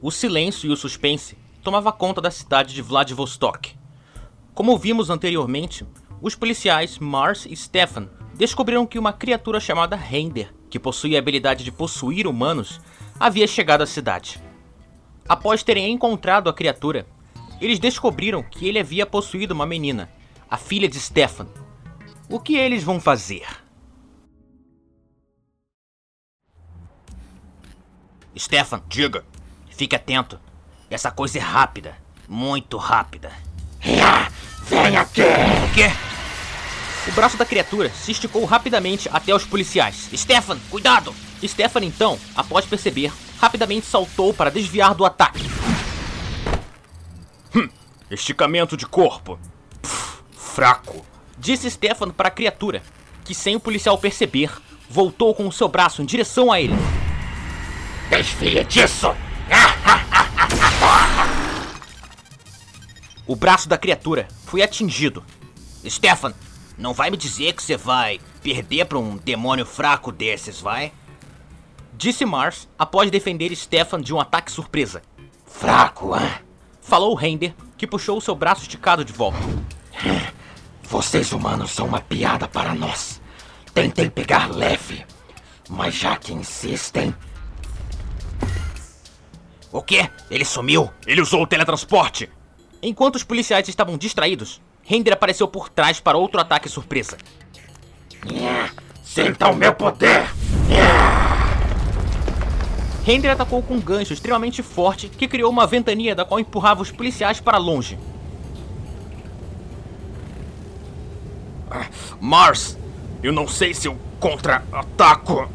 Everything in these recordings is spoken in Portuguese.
o silêncio e o suspense tomava conta da cidade de Vladivostok. Como vimos anteriormente, os policiais Mars e Stefan descobriram que uma criatura chamada Render, que possuía a habilidade de possuir humanos, havia chegado à cidade. Após terem encontrado a criatura, eles descobriram que ele havia possuído uma menina, a filha de Stefan. O que eles vão fazer? Stefan, diga. Fique atento. Essa coisa é rápida. Muito rápida. Vem aqui! O quê? O braço da criatura se esticou rapidamente até os policiais. Stefan, cuidado! Stefan, então, após perceber, rapidamente saltou para desviar do ataque. Hum, esticamento de corpo. Pff, fraco. Disse Stefan para a criatura, que sem o policial perceber, voltou com o seu braço em direção a ele. Desfie disso! O braço da criatura foi atingido. Stefan, não vai me dizer que você vai perder para um demônio fraco desses, vai? Disse Mars após defender Stefan de um ataque surpresa. Fraco, hein? Falou Render, que puxou seu braço esticado de volta. Vocês humanos são uma piada para nós. Tentem pegar leve, mas já que insistem, O quê? Ele sumiu? Ele usou o teletransporte! Enquanto os policiais estavam distraídos, Render apareceu por trás para outro ataque surpresa. sintam meu poder! Render atacou com um gancho extremamente forte que criou uma ventania da qual empurrava os policiais para longe. Mars, eu não sei se eu contra-ataco.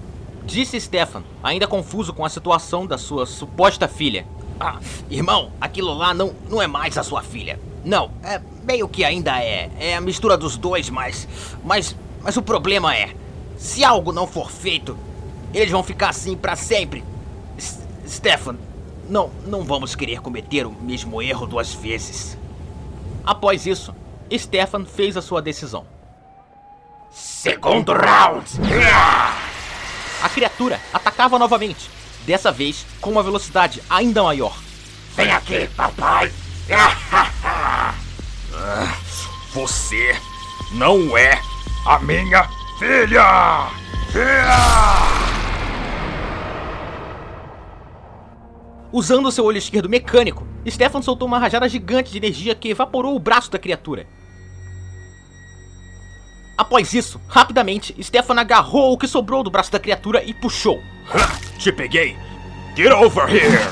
Disse Stefan, ainda confuso com a situação da sua suposta filha. Ah, irmão, aquilo lá não, não é mais a sua filha. Não, é meio que ainda é. É a mistura dos dois, mas. Mas. Mas o problema é. Se algo não for feito, eles vão ficar assim para sempre. S Stefan, não, não vamos querer cometer o mesmo erro duas vezes. Após isso, Stefan fez a sua decisão. Segundo round! A criatura atacava novamente, dessa vez com uma velocidade ainda maior. Vem aqui, papai! Você não é a minha filha! Usando seu olho esquerdo mecânico, Stefan soltou uma rajada gigante de energia que evaporou o braço da criatura. Após isso, rapidamente, Stefan agarrou o que sobrou do braço da criatura e puxou. Te peguei! Get over here!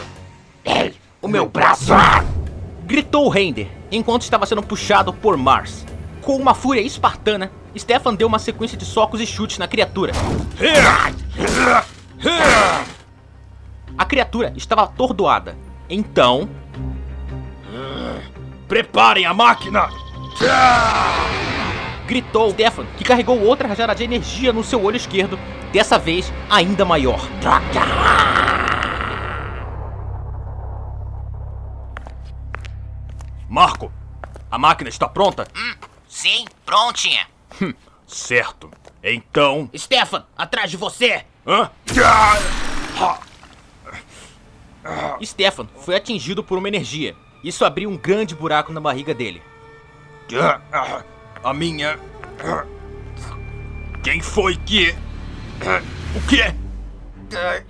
Ei, o meu braço! Gritou Render, enquanto estava sendo puxado por Mars. Com uma fúria espartana, Stefan deu uma sequência de socos e chutes na criatura. A criatura estava atordoada. Então, Preparem a máquina! gritou Stefan, que carregou outra rajada de energia no seu olho esquerdo, dessa vez ainda maior. Marco, a máquina está pronta? Sim, prontinha. Certo. Então. Stefan, atrás de você! Hã? Stefan foi atingido por uma energia. Isso abriu um grande buraco na barriga dele. A minha. Quem foi que. O quê?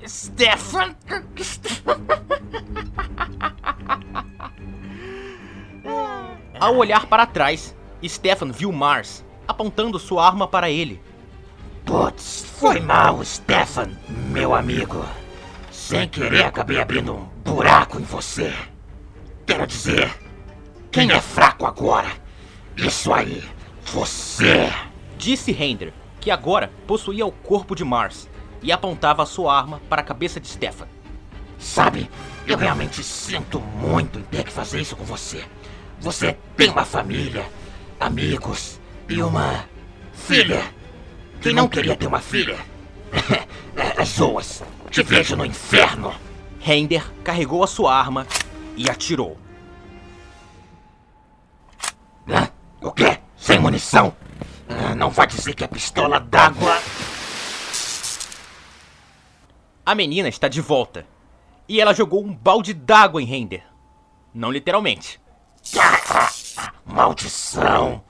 Stefan! Ao olhar para trás, Stefan viu Mars apontando sua arma para ele. Putz, foi mal, Stefan, meu amigo. Sem querer acabei abrindo um buraco em você. Quero dizer, quem é fraco agora? Isso aí, você. Disse Render, que agora possuía o corpo de Mars e apontava sua arma para a cabeça de Stefan. Sabe, eu realmente sinto muito em ter que fazer isso com você. Você tem uma família, amigos e uma filha. Quem não queria ter uma filha? Zoas, te vejo no inferno. Render carregou a sua arma e atirou. Hã? O quê? Sem munição? Ah, Não vai dizer que é pistola d'água. A menina está de volta. e ela jogou um balde d'água em Render. Não literalmente. Maldição!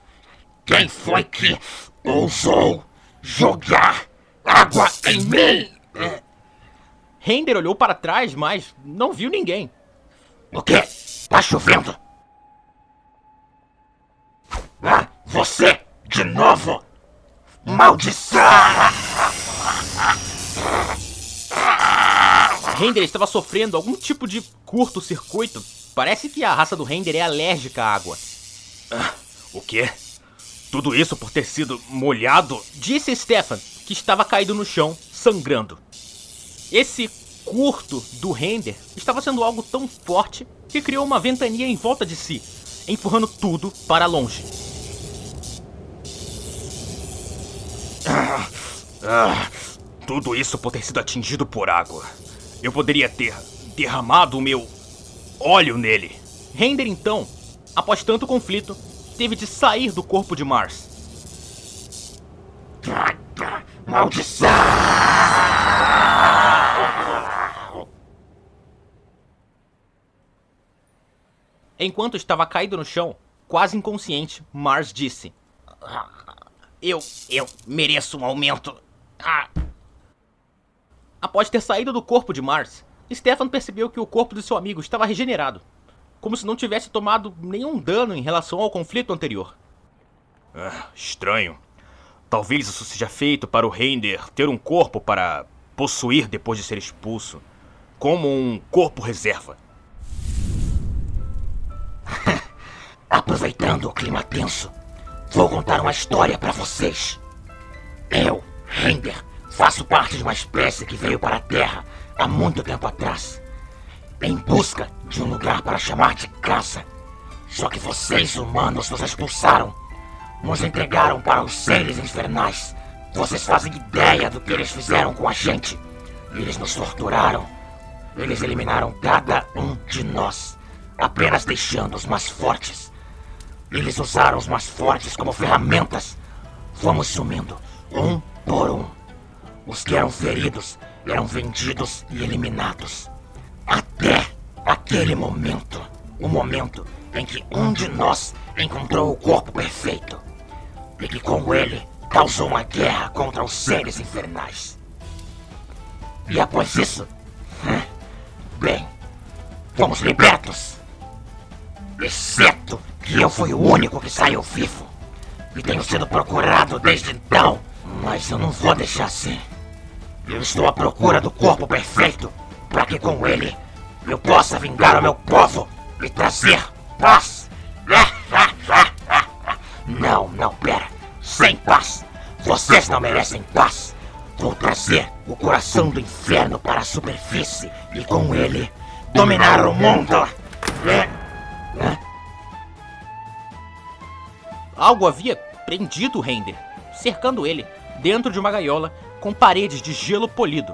Quem foi que ousou jogar água em mim? Render olhou para trás, mas não viu ninguém. O quê? Tá chovendo? Ah, você! De novo! Maldição! Render estava sofrendo algum tipo de curto-circuito. Parece que a raça do Render é alérgica à água. Ah, o quê? Tudo isso por ter sido molhado? Disse Stefan, que estava caído no chão, sangrando. Esse curto do Render estava sendo algo tão forte que criou uma ventania em volta de si, empurrando tudo para longe. Ah, tudo isso por ter sido atingido por água. Eu poderia ter derramado o meu óleo nele. Render então, após tanto conflito, teve de sair do corpo de Mars. Maldição! Enquanto estava caído no chão, quase inconsciente, Mars disse: Eu. eu mereço um aumento. Ah. Após ter saído do corpo de Mars, Stefan percebeu que o corpo de seu amigo estava regenerado, como se não tivesse tomado nenhum dano em relação ao conflito anterior. Ah, estranho. Talvez isso seja feito para o Render ter um corpo para possuir depois de ser expulso, como um corpo reserva. Aproveitando o clima tenso, vou contar uma história para vocês. Eu, Render, faço parte de uma espécie que veio para a Terra há muito tempo atrás, em busca de um lugar para chamar de casa. Só que vocês, humanos, nos expulsaram, nos entregaram para os seres infernais. Vocês fazem ideia do que eles fizeram com a gente. Eles nos torturaram. Eles eliminaram cada um de nós, apenas deixando os mais fortes. Eles usaram os mais fortes como ferramentas. Fomos sumindo, um por um. Os que eram feridos eram vendidos e eliminados. Até aquele momento o momento em que um de nós encontrou o corpo perfeito e que com ele causou uma guerra contra os seres infernais. E após isso, bem, fomos libertos. Exceto que eu fui o único que saiu vivo. E tenho sido procurado desde então. Mas eu não vou deixar assim. Eu estou à procura do corpo perfeito para que com ele eu possa vingar o meu povo e trazer paz. Não, não, pera. Sem paz. Vocês não merecem paz. Vou trazer o coração do inferno para a superfície e com ele dominar o mundo. Algo havia prendido Render, cercando ele dentro de uma gaiola com paredes de gelo polido.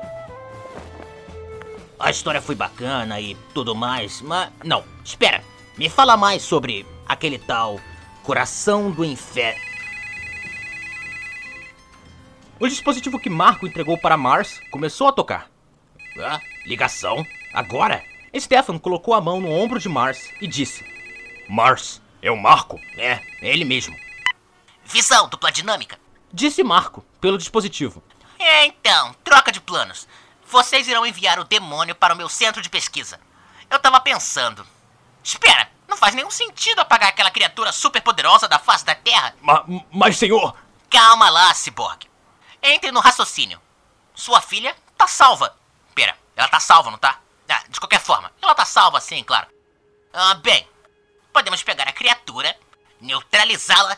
A história foi bacana e tudo mais, mas. Não, espera! Me fala mais sobre aquele tal Coração do Inferno. O dispositivo que Marco entregou para Mars começou a tocar. Ah, ligação? Agora? Stefan colocou a mão no ombro de Mars e disse: Mars, é o Marco? É, é ele mesmo. Visão dupla dinâmica. Disse Marco, pelo dispositivo. É, então, troca de planos. Vocês irão enviar o demônio para o meu centro de pesquisa. Eu tava pensando. Espera, não faz nenhum sentido apagar aquela criatura super poderosa da face da Terra. Ma mas, senhor. Calma lá, Cyborg. Entre no raciocínio. Sua filha tá salva. Pera, ela tá salva, não tá? Ah, de qualquer forma, ela tá salva sim, claro. Ah, bem, podemos pegar a criatura, neutralizá-la,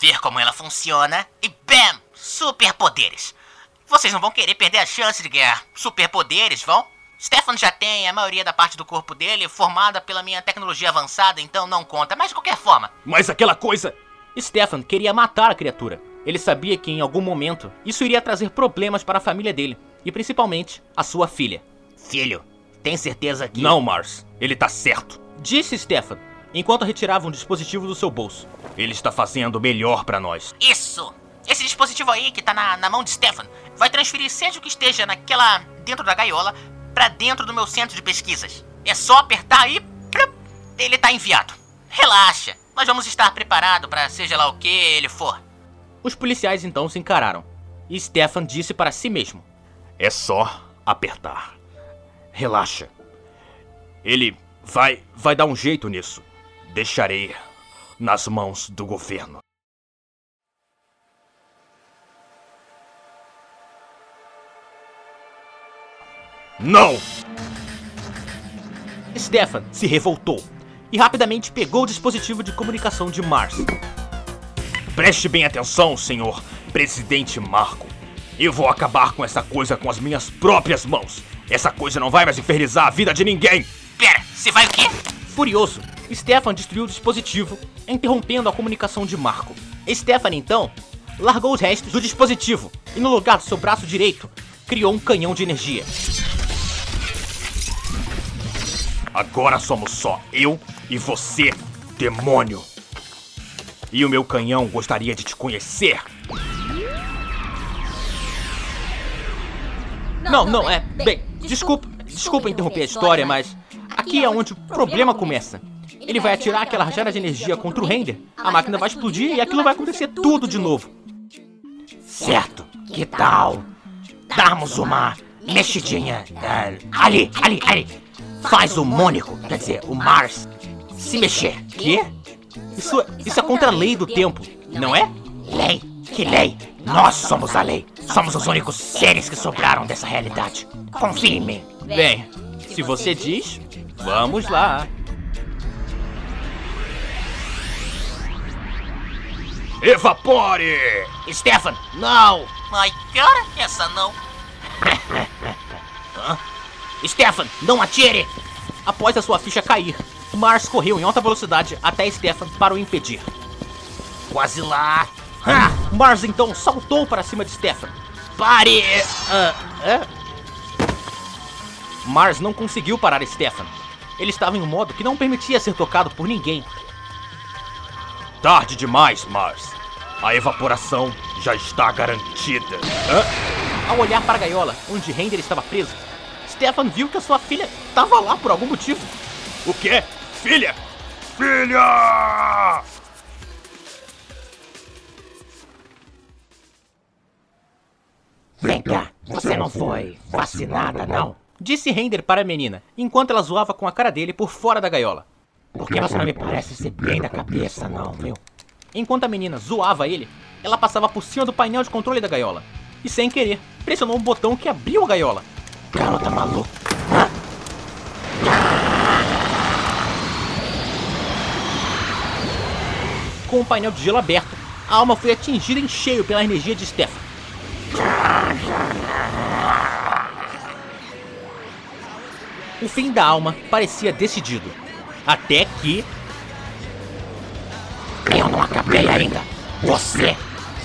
ver como ela funciona e BAM! Superpoderes. Vocês não vão querer perder a chance de ganhar superpoderes, vão? Stefan já tem a maioria da parte do corpo dele formada pela minha tecnologia avançada, então não conta, mas de qualquer forma. Mas aquela coisa. Stefan queria matar a criatura. Ele sabia que em algum momento isso iria trazer problemas para a família dele, e principalmente a sua filha. Filho, tem certeza que. Não, Mars, ele tá certo. Disse Stefan, enquanto retirava um dispositivo do seu bolso. Ele está fazendo o melhor para nós. Isso! Esse dispositivo aí que tá na, na mão de Stefan vai transferir seja o que esteja naquela. dentro da gaiola pra dentro do meu centro de pesquisas. É só apertar e. Ele tá enviado. Relaxa, nós vamos estar preparados para seja lá o que ele for. Os policiais então se encararam. E Stefan disse para si mesmo: É só apertar. Relaxa. Ele vai vai dar um jeito nisso. Deixarei nas mãos do governo. Não! Stefan se revoltou e rapidamente pegou o dispositivo de comunicação de Mars. Preste bem atenção, senhor presidente Marco. Eu vou acabar com essa coisa com as minhas próprias mãos. Essa coisa não vai mais infernizar a vida de ninguém. Pera, você vai o quê? Furioso, Stefan destruiu o dispositivo, interrompendo a comunicação de Marco. Stefan, então, largou os restos do dispositivo e, no lugar do seu braço direito, criou um canhão de energia. Agora somos só eu e você, demônio. E o meu canhão gostaria de te conhecer. Não, não, é. Bem, desculpa, desculpa interromper a história, mas aqui é onde o problema começa. Ele vai atirar aquela rajada de energia contra o render, a máquina vai explodir e aquilo vai acontecer tudo de novo. Certo, que tal darmos uma mexidinha uh, ali, ali, ali. Faz o Mônico, quer dizer, o Mars, se mexer. Quê? Isso, isso é contra a lei do tempo, não é? Lei? Que lei? Nós somos a lei. Somos os únicos seres que sobraram dessa realidade. Confie em mim. Bem, se você diz, vamos lá. Evapore! Stefan, não! Ai, cara, essa não. Stefan, não atire! Após a sua ficha cair, Mars correu em alta velocidade até Stefan para o impedir. Quase lá! Ah, Mars então saltou para cima de Stefan. Pare! Ah, é? Mars não conseguiu parar Stefan. Ele estava em um modo que não permitia ser tocado por ninguém. Tarde demais, Mars. A evaporação já está garantida. Hã? Ao olhar para a gaiola, onde Render estava preso, Stefan viu que a sua filha estava lá por algum motivo. O quê? Filha! Filha! Vem cá, você não foi vacinada, não? Disse Render para a menina, enquanto ela zoava com a cara dele por fora da gaiola. Porque você não me parece ser bem da cabeça, não, viu? Enquanto a menina zoava ele, ela passava por cima do painel de controle da gaiola. E sem querer, pressionou um botão que abriu a gaiola. Garota maluca. Com o painel de gelo aberto, a alma foi atingida em cheio pela energia de Stefan. O fim da alma parecia decidido. Até que. Eu não acabei ainda. Você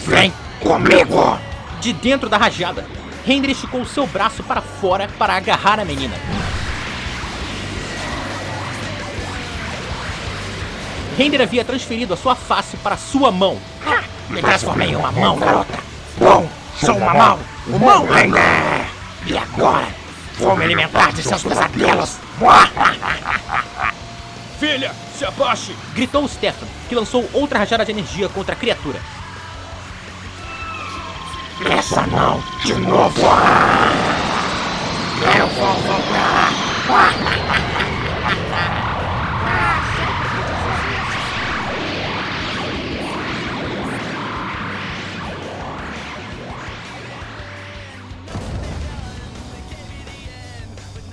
vem comigo! De dentro da rajada, Henry esticou seu braço para fora para agarrar a menina. Render havia transferido a sua face para sua mão. Me transformei em uma mão, garota. Bom, sou uma mão. Uma mão ainda. E agora, vou me alimentar de seus pesadelos. Filha, se abaixe! Gritou Stefan, que lançou outra rajada de energia contra a criatura. Essa não, de novo. Eu vou voltar.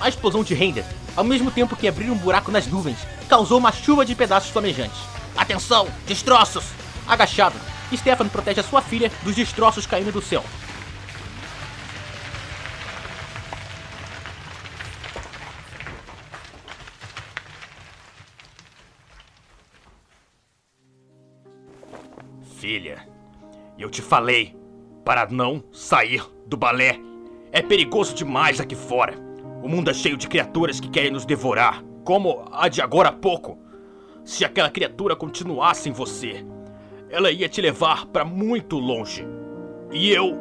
A explosão de Render, ao mesmo tempo que abriu um buraco nas nuvens, causou uma chuva de pedaços flamejantes. Atenção, destroços! Agachado, Stefan protege a sua filha dos destroços caindo do céu. Filha, eu te falei para não sair do balé. É perigoso demais aqui fora. O mundo é cheio de criaturas que querem nos devorar, como a de agora há pouco. Se aquela criatura continuasse em você, ela ia te levar para muito longe. E eu.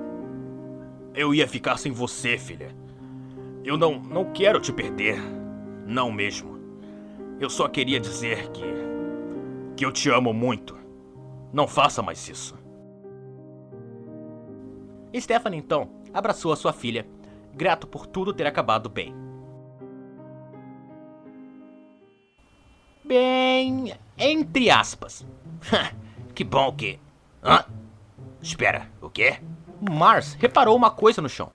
Eu ia ficar sem você, filha. Eu não, não quero te perder. Não mesmo. Eu só queria dizer que. que eu te amo muito. Não faça mais isso. Stephanie então abraçou a sua filha, grato por tudo ter acabado bem. Bem, entre aspas. que bom que. Hã? Espera, o quê? Mars reparou uma coisa no chão.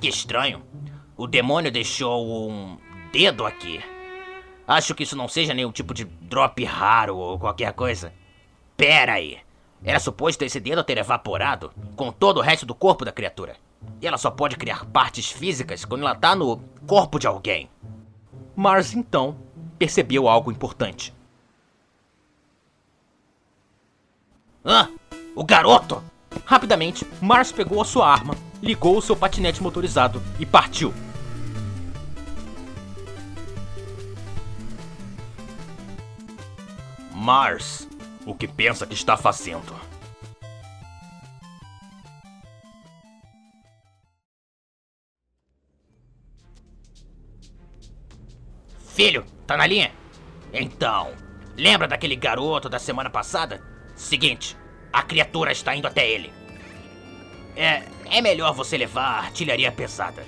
Que estranho. O demônio deixou um dedo aqui. Acho que isso não seja nenhum tipo de drop raro ou qualquer coisa. Pera aí. Era suposto esse dedo ter evaporado com todo o resto do corpo da criatura. E ela só pode criar partes físicas quando ela tá no corpo de alguém. Mars então percebeu algo importante. Ah, o garoto! Rapidamente, Mars pegou a sua arma, ligou o seu patinete motorizado e partiu. Mars, o que pensa que está fazendo? Filho, tá na linha? Então, lembra daquele garoto da semana passada? Seguinte, a criatura está indo até ele. É, é melhor você levar artilharia pesada.